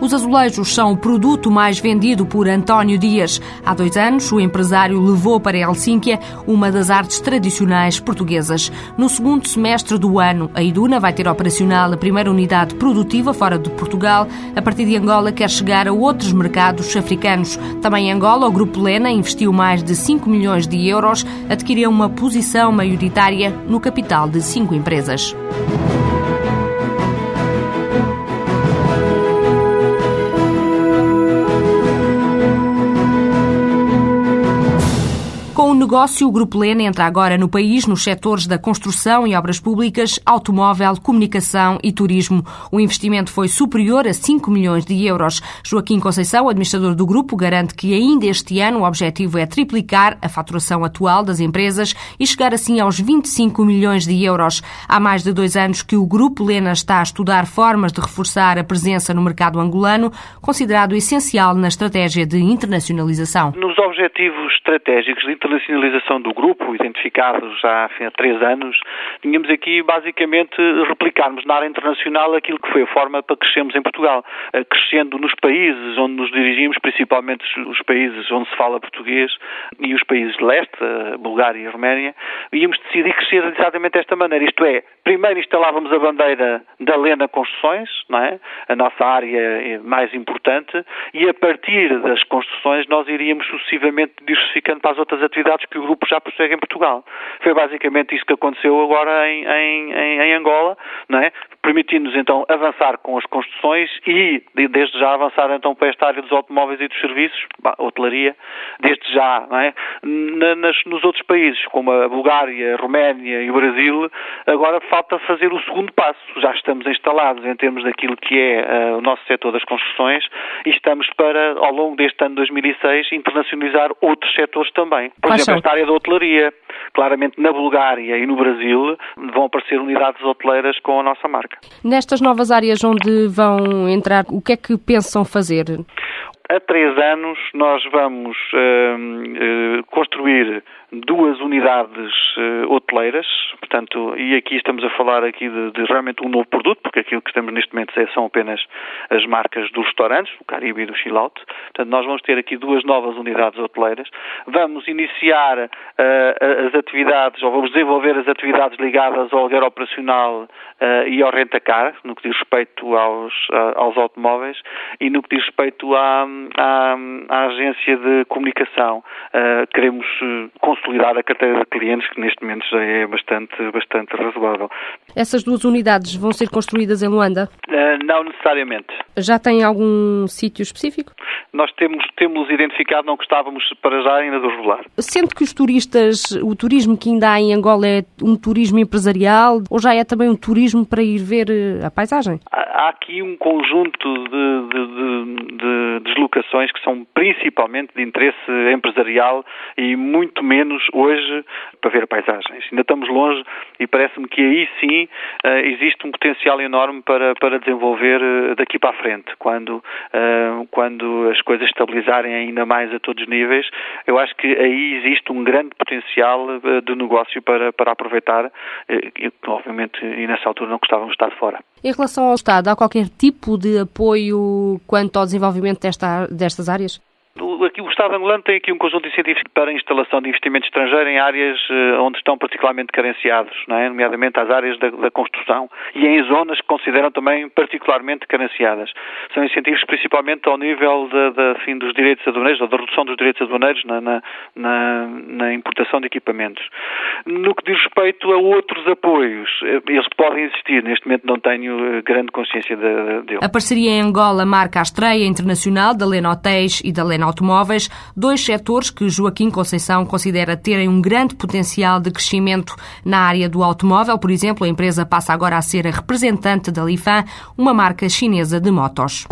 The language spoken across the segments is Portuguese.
Os azulejos são o produto mais vendido por António Dias. Há dois anos, o empresário levou para Helsínquia uma das artes tradicionais portuguesas. No segundo semestre do ano, a Iduna vai ter operacional a primeira unidade produtiva fora de Portugal. A partir de Angola, quer chegar a outros mercados africanos. Também em Angola, o Grupo Lena investiu mais de 5 milhões de euros, adquiriu uma posição maioritária no capital de cinco empresas. Negócio, o Grupo Lena entra agora no país nos setores da construção e obras públicas, automóvel, comunicação e turismo. O investimento foi superior a 5 milhões de euros. Joaquim Conceição, administrador do grupo, garante que ainda este ano o objetivo é triplicar a faturação atual das empresas e chegar assim aos 25 milhões de euros. Há mais de dois anos que o Grupo Lena está a estudar formas de reforçar a presença no mercado angolano, considerado essencial na estratégia de internacionalização. Nos objetivos estratégicos de internacionalização do grupo, identificados já há três anos, tínhamos aqui basicamente replicarmos na área internacional aquilo que foi a forma para crescermos em Portugal, eh, crescendo nos países onde nos dirigimos, principalmente os países onde se fala português e os países de leste, Bulgária e Roménia, íamos decidir crescer exatamente desta maneira, isto é, primeiro instalávamos a bandeira da Lena Construções, não é? a nossa área mais importante, e a partir das construções nós iríamos sucessivamente diversificando para as outras atividades que o grupo já prossegue em Portugal. Foi basicamente isso que aconteceu agora em, em, em Angola, não é? permitindo-nos então avançar com as construções e, desde já, avançar então para esta área dos automóveis e dos serviços, hotelaria, desde já, não é? Nas, nos outros países, como a Bulgária, a Roménia e o Brasil, agora falta fazer o segundo passo. Já estamos instalados em termos daquilo que é uh, o nosso setor das construções e estamos para, ao longo deste ano 2006, internacionalizar outros setores também. Por exemplo, esta área da hotelaria. Claramente, na Bulgária e no Brasil vão aparecer unidades hoteleiras com a nossa marca. Nestas novas áreas onde vão entrar, o que é que pensam fazer? Há três anos nós vamos uh, uh, construir duas unidades uh, hoteleiras, portanto, e aqui estamos a falar aqui de, de, realmente um novo produto, porque aquilo que temos neste momento são apenas as marcas dos restaurantes, do Caribe e do Chill Out. Portanto, nós vamos ter aqui duas novas unidades hoteleiras. Vamos iniciar uh, as atividades, ou vamos desenvolver as atividades ligadas ao aluguer operacional uh, e ao rentacar, no que diz respeito aos, aos automóveis, e no que diz respeito à, à, à agência de comunicação. queremos consolidar a carteira de clientes, que neste momento já é bastante, bastante razoável. Essas duas unidades vão ser construídas em Luanda? Uh, não necessariamente. Já tem algum sítio específico? Nós temos, temos identificado, não gostávamos para já ainda de revelar. Sendo que os turistas, o turismo que ainda há em Angola é um turismo empresarial ou já é também um turismo para ir ver eh, a paisagem? Aqui um conjunto de, de, de, de deslocações que são principalmente de interesse empresarial e muito menos hoje para ver paisagens. Ainda estamos longe e parece-me que aí sim uh, existe um potencial enorme para, para desenvolver uh, daqui para a frente. Quando, uh, quando as coisas estabilizarem ainda mais a todos os níveis, eu acho que aí existe um grande potencial de negócio para, para aproveitar e, obviamente, e nessa altura não gostávamos de estar fora. Em relação ao Estado, há qualquer tipo de apoio quanto ao desenvolvimento desta, destas áreas? Aqui o Estado angolano tem aqui um conjunto de incentivos para a instalação de investimento estrangeiro em áreas uh, onde estão particularmente carenciados, é? nomeadamente as áreas da, da, construção e em zonas que consideram também particularmente carenciadas. São incentivos principalmente ao nível de, de, assim, dos direitos aduaneiros, ou da redução dos direitos aduaneiros na, na, na, na, importação de equipamentos. No que diz respeito a outros apoios, eh, eles podem existir, neste momento não tenho eh, grande consciência deles. A parceria em Angola marca a estreia internacional da Lena Hotéis e da Lena automóveis, dois setores que Joaquim Conceição considera terem um grande potencial de crescimento. Na área do automóvel, por exemplo, a empresa passa agora a ser a representante da Lifan, uma marca chinesa de motos.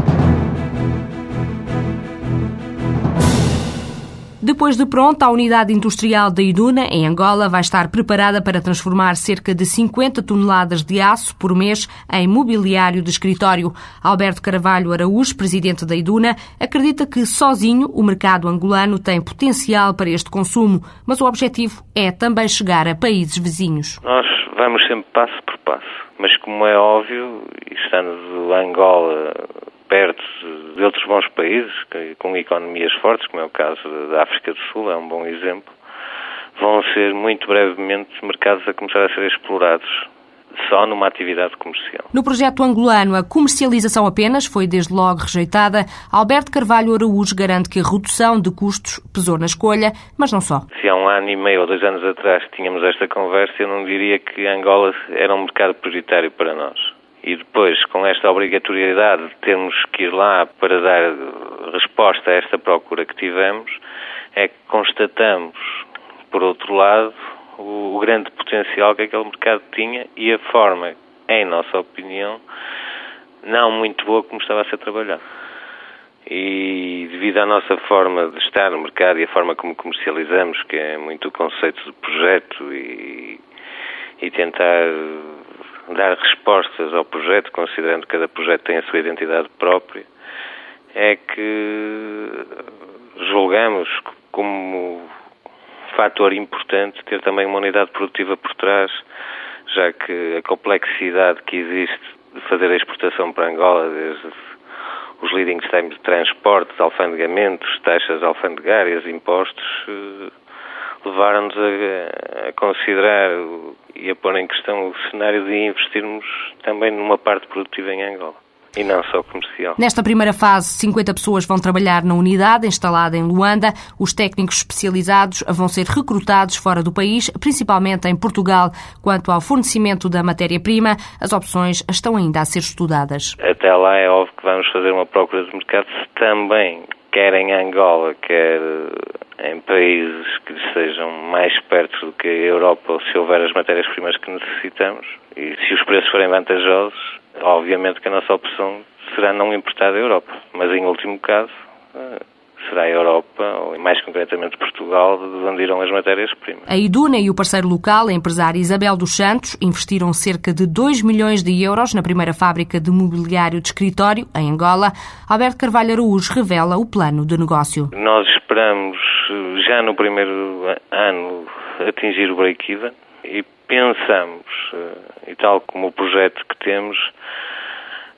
Depois de pronta, a unidade industrial da Iduna, em Angola, vai estar preparada para transformar cerca de 50 toneladas de aço por mês em mobiliário de escritório. Alberto Carvalho Araújo, presidente da Iduna, acredita que sozinho o mercado angolano tem potencial para este consumo, mas o objetivo é também chegar a países vizinhos. Nós vamos sempre passo por passo, mas como é óbvio, estando Angola perto de outros bons países, com economias fortes, como é o caso da África do Sul, é um bom exemplo, vão ser muito brevemente mercados a começar a ser explorados só numa atividade comercial. No projeto angolano, a comercialização apenas foi desde logo rejeitada. Alberto Carvalho Araújo garante que a redução de custos pesou na escolha, mas não só. Se há um ano e meio ou dois anos atrás tínhamos esta conversa, eu não diria que Angola era um mercado prioritário para nós. E depois, com esta obrigatoriedade de termos que ir lá para dar resposta a esta procura que tivemos, é que constatamos, por outro lado, o, o grande potencial que aquele mercado tinha e a forma, em nossa opinião, não muito boa como estava a ser trabalhado. E devido à nossa forma de estar no mercado e a forma como comercializamos, que é muito o conceito de projeto e, e tentar dar respostas ao projeto, considerando que cada projeto tem a sua identidade própria, é que julgamos como fator importante ter também uma unidade produtiva por trás, já que a complexidade que existe de fazer a exportação para Angola, desde os leading times de transportes, alfandegamentos, taxas alfandegárias, impostos, eh, levaram-nos a, a, considerar e a pôr em questão o cenário de investirmos também numa parte produtiva em Angola. E não só comercial. Nesta primeira fase, 50 pessoas vão trabalhar na unidade instalada em Luanda. Os técnicos especializados vão ser recrutados fora do país, principalmente em Portugal. Quanto ao fornecimento da matéria-prima, as opções estão ainda a ser estudadas. Até lá é óbvio que vamos fazer uma procura de mercado se também, quer em Angola, quer em países que sejam mais perto do que a Europa, se houver as matérias-primas que necessitamos, e se os preços forem vantajosos, Obviamente que a nossa opção será não importar da Europa, mas em último caso eh, será a Europa, ou mais concretamente Portugal, de onde irão as matérias-primas. A Iduna e o parceiro local, a empresária Isabel dos Santos, investiram cerca de 2 milhões de euros na primeira fábrica de mobiliário de escritório, em Angola. Alberto Carvalho Araújo revela o plano de negócio. Nós esperamos, já no primeiro ano, atingir o break-even e pensamos, eh, e tal como o projeto que temos,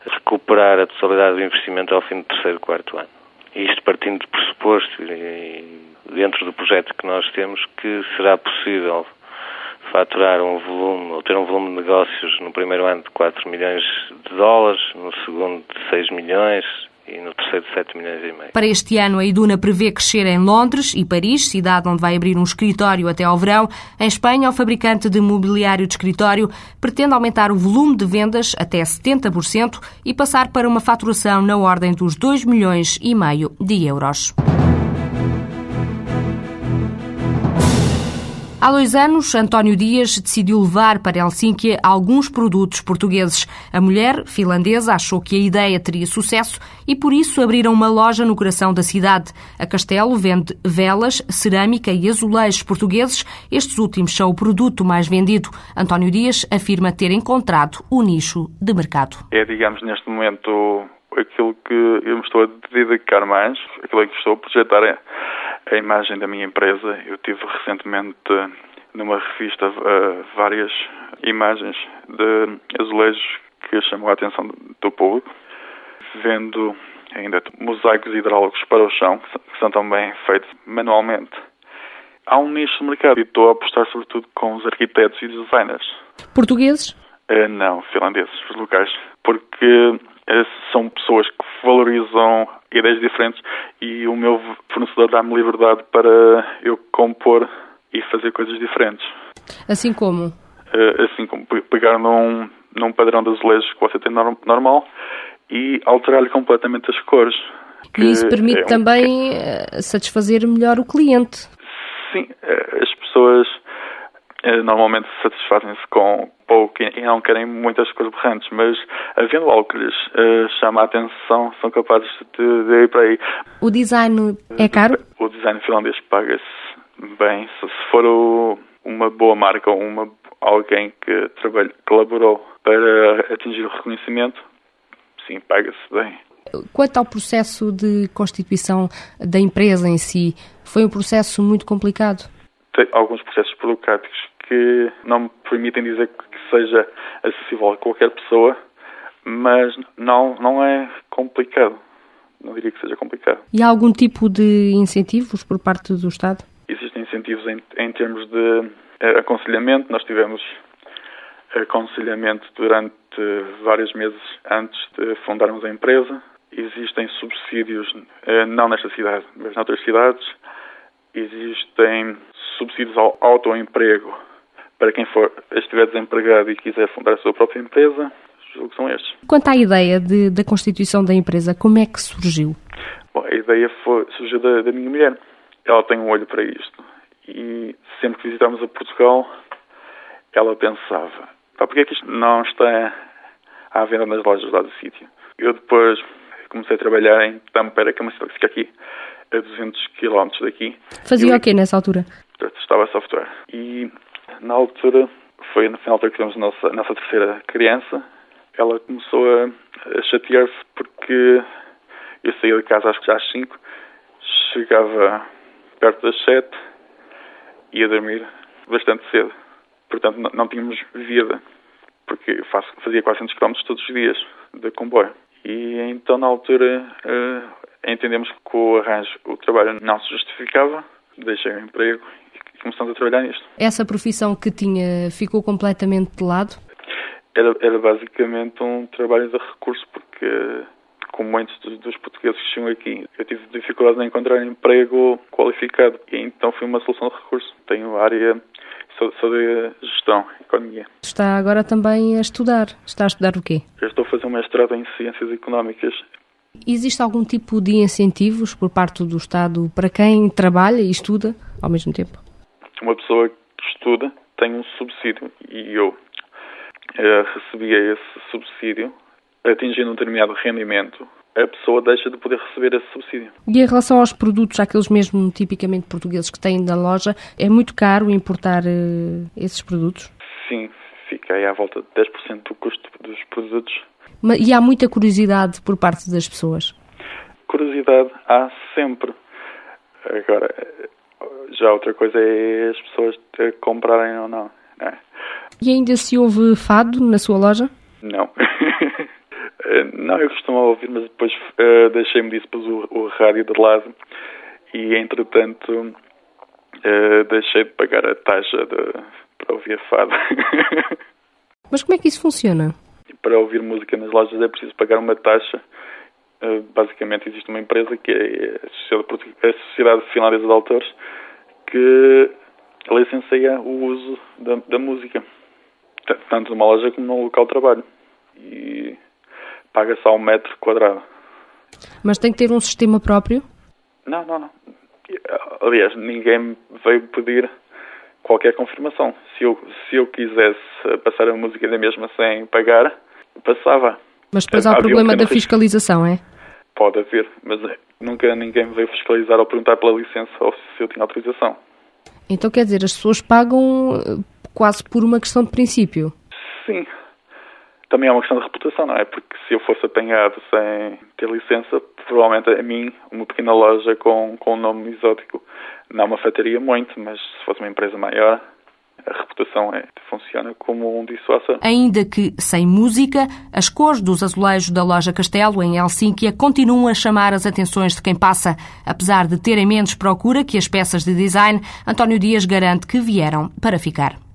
recuperar a totalidade do investimento ao fim do terceiro, quarto ano. Isto partindo de pressuposto e dentro do projeto que nós temos que será possível faturar um volume, ou ter um volume de negócios no primeiro ano de 4 milhões de dólares, no segundo de 6 milhões, e no terceiro 7 milhões e meio. Para este ano, a Iduna prevê crescer em Londres e Paris, cidade onde vai abrir um escritório até ao verão. Em Espanha, o fabricante de mobiliário de escritório pretende aumentar o volume de vendas até 70% e passar para uma faturação na ordem dos 2 milhões e meio de euros. Há dois anos, António Dias decidiu levar para Helsínquia alguns produtos portugueses. A mulher finlandesa achou que a ideia teria sucesso e por isso abriram uma loja no coração da cidade. A Castelo vende velas, cerâmica e azulejos portugueses. Estes últimos são o produto mais vendido. António Dias afirma ter encontrado o nicho de mercado. É, digamos, neste momento aquilo que eu me estou a dedicar mais, aquilo que estou a projetar é a imagem da minha empresa. Eu tive recentemente numa revista uh, várias imagens de azulejos que chamam a atenção do público, vendo ainda mosaicos hidráulicos para o chão, que são também feitos manualmente. Há um nicho de mercado e estou a apostar sobretudo com os arquitetos e designers. Portugueses? Uh, não, finlandeses, os locais. Porque são pessoas que valorizam ideias diferentes e o meu fornecedor dá-me liberdade para eu compor e fazer coisas diferentes. Assim como? Uh, assim como pegar num, num padrão de azulejos que você tem normal e alterar-lhe completamente as cores. E isso permite é um... também eh, satisfazer melhor o cliente. Sim, eh, as pessoas normalmente satisfazem-se com pouco e não querem muitas cores berrantes, mas havendo algo que lhes uh, chama a atenção, são capazes de, de, ir para aí. O design é caro? O design finlandês paga-se bem. Se, for o, uma boa marca uma, alguém que trabalha, colaborou para atingir o reconhecimento, sim, paga-se bem. Quanto ao processo de constituição da empresa em si, foi um processo muito complicado? Tem alguns processos burocráticos que não me permitem dizer que seja acessível a qualquer pessoa, mas não, não é complicado. Não diria que seja complicado. E há algum tipo de incentivos por parte do Estado? Existem incentivos em, em termos de eh, aconselhamento. Nós tivemos aconselhamento durante vários meses antes de fundarmos a empresa. Existem subsídios, eh, não nesta cidade, mas noutras cidades. Existem subsídios ao autoemprego para quem for, estiver desempregado e quiser fundar a sua própria empresa. Julgo que são estes. Quanto à ideia de, da constituição da empresa, como é que surgiu? Bom, a ideia foi, surgiu da, da minha mulher. Ela tem um olho para isto. E sempre que visitamos a Portugal, ela pensava: pá, porquê é que isto não está à venda nas lojas lá do sítio? Eu depois comecei a trabalhar em Tampere, que é uma cidade que fica aqui a 200 km daqui. Fazia o quê nessa altura? Estava software. E na altura, foi no final que tivemos a nossa, a nossa terceira criança, ela começou a, a chatear-se porque eu saía de casa acho que já às 5, chegava perto das 7, ia dormir bastante cedo. Portanto, não, não tínhamos vida, porque eu fazia 400 km todos os dias de comboio. E então, na altura, uh, entendemos que o arranjo, o trabalho não se justificava, deixei o emprego e começamos a trabalhar nisto. Essa profissão que tinha ficou completamente de lado? Era, era basicamente um trabalho de recurso, porque como muitos dos portugueses que chegam aqui, eu tive dificuldade em encontrar emprego qualificado e então foi uma solução de recurso. Tenho área sou, sou de gestão, economia. Está agora também a estudar. Está a estudar o quê? Eu estou a fazer um mestrado em ciências económicas. Existe algum tipo de incentivos por parte do Estado para quem trabalha e estuda ao mesmo tempo? Uma pessoa que estuda tem um subsídio e eu uh, recebia esse subsídio atingindo um determinado rendimento a pessoa deixa de poder receber esse subsídio. E em relação aos produtos, aqueles mesmo tipicamente portugueses que têm na loja, é muito caro importar uh, esses produtos? Sim, fica aí à volta de 10% do custo dos produtos. E há muita curiosidade por parte das pessoas? Curiosidade há sempre. Agora, já outra coisa é as pessoas comprarem ou não. É? E ainda se ouve fado na sua loja? Não. Eh, não, eu costumo ouvir, mas depois uh, deixei-me disso, pus o, o, rádio de lado e, entretanto, uh, deixei de pagar a taxa de, para ouvir a fado. mas como é que isso funciona? Para ouvir música nas lojas é preciso pagar uma taxa. Uh, basicamente, existe uma empresa que é a Sociedade Finlandesa de Autores que licencia o uso da, da música, tanto numa loja como num local de trabalho. E paga só um metro quadrado. Mas tem que ter um sistema próprio? Não, não, não. Aliás, ninguém veio pedir qualquer confirmação. Se eu, se eu quisesse passar a música da mesma sem pagar, passava. Mas depois há o problema um da fiscalização, é? Pode haver, mas nunca ninguém veio fiscalizar ou perguntar pela licença ou se eu tinha autorização. Então quer dizer, as pessoas pagam eh, quase por uma questão de princípio? Sim, também é uma questão de reputação, não é? Porque se eu fosse apanhado sem ter licença, provavelmente a mim, uma pequena loja com, com um nome exótico, não me afetaria muito, mas se fosse uma empresa maior, a reputação é, funciona como um dissuasor. Ainda que sem música, as cores dos azulejos da loja Castelo em Helsínquia continuam a chamar as atenções de quem passa. Apesar de terem menos procura que as peças de design, António Dias garante que vieram para ficar.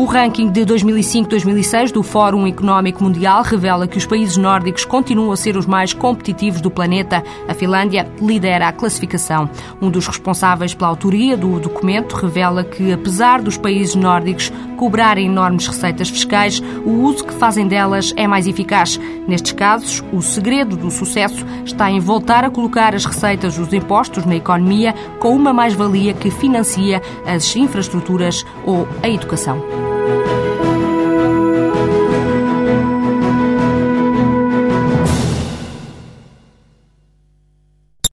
O ranking de 2005-2006 do Fórum Económico Mundial revela que os países nórdicos continuam a ser os mais competitivos do planeta. A Finlândia lidera a classificação. Um dos responsáveis pela autoria do documento revela que, apesar dos países nórdicos cobrarem enormes receitas fiscais, o uso que fazem delas é mais eficaz. Nestes casos, o segredo do sucesso está em voltar a colocar as receitas dos impostos na economia com uma mais-valia que financia as infraestruturas ou a educação.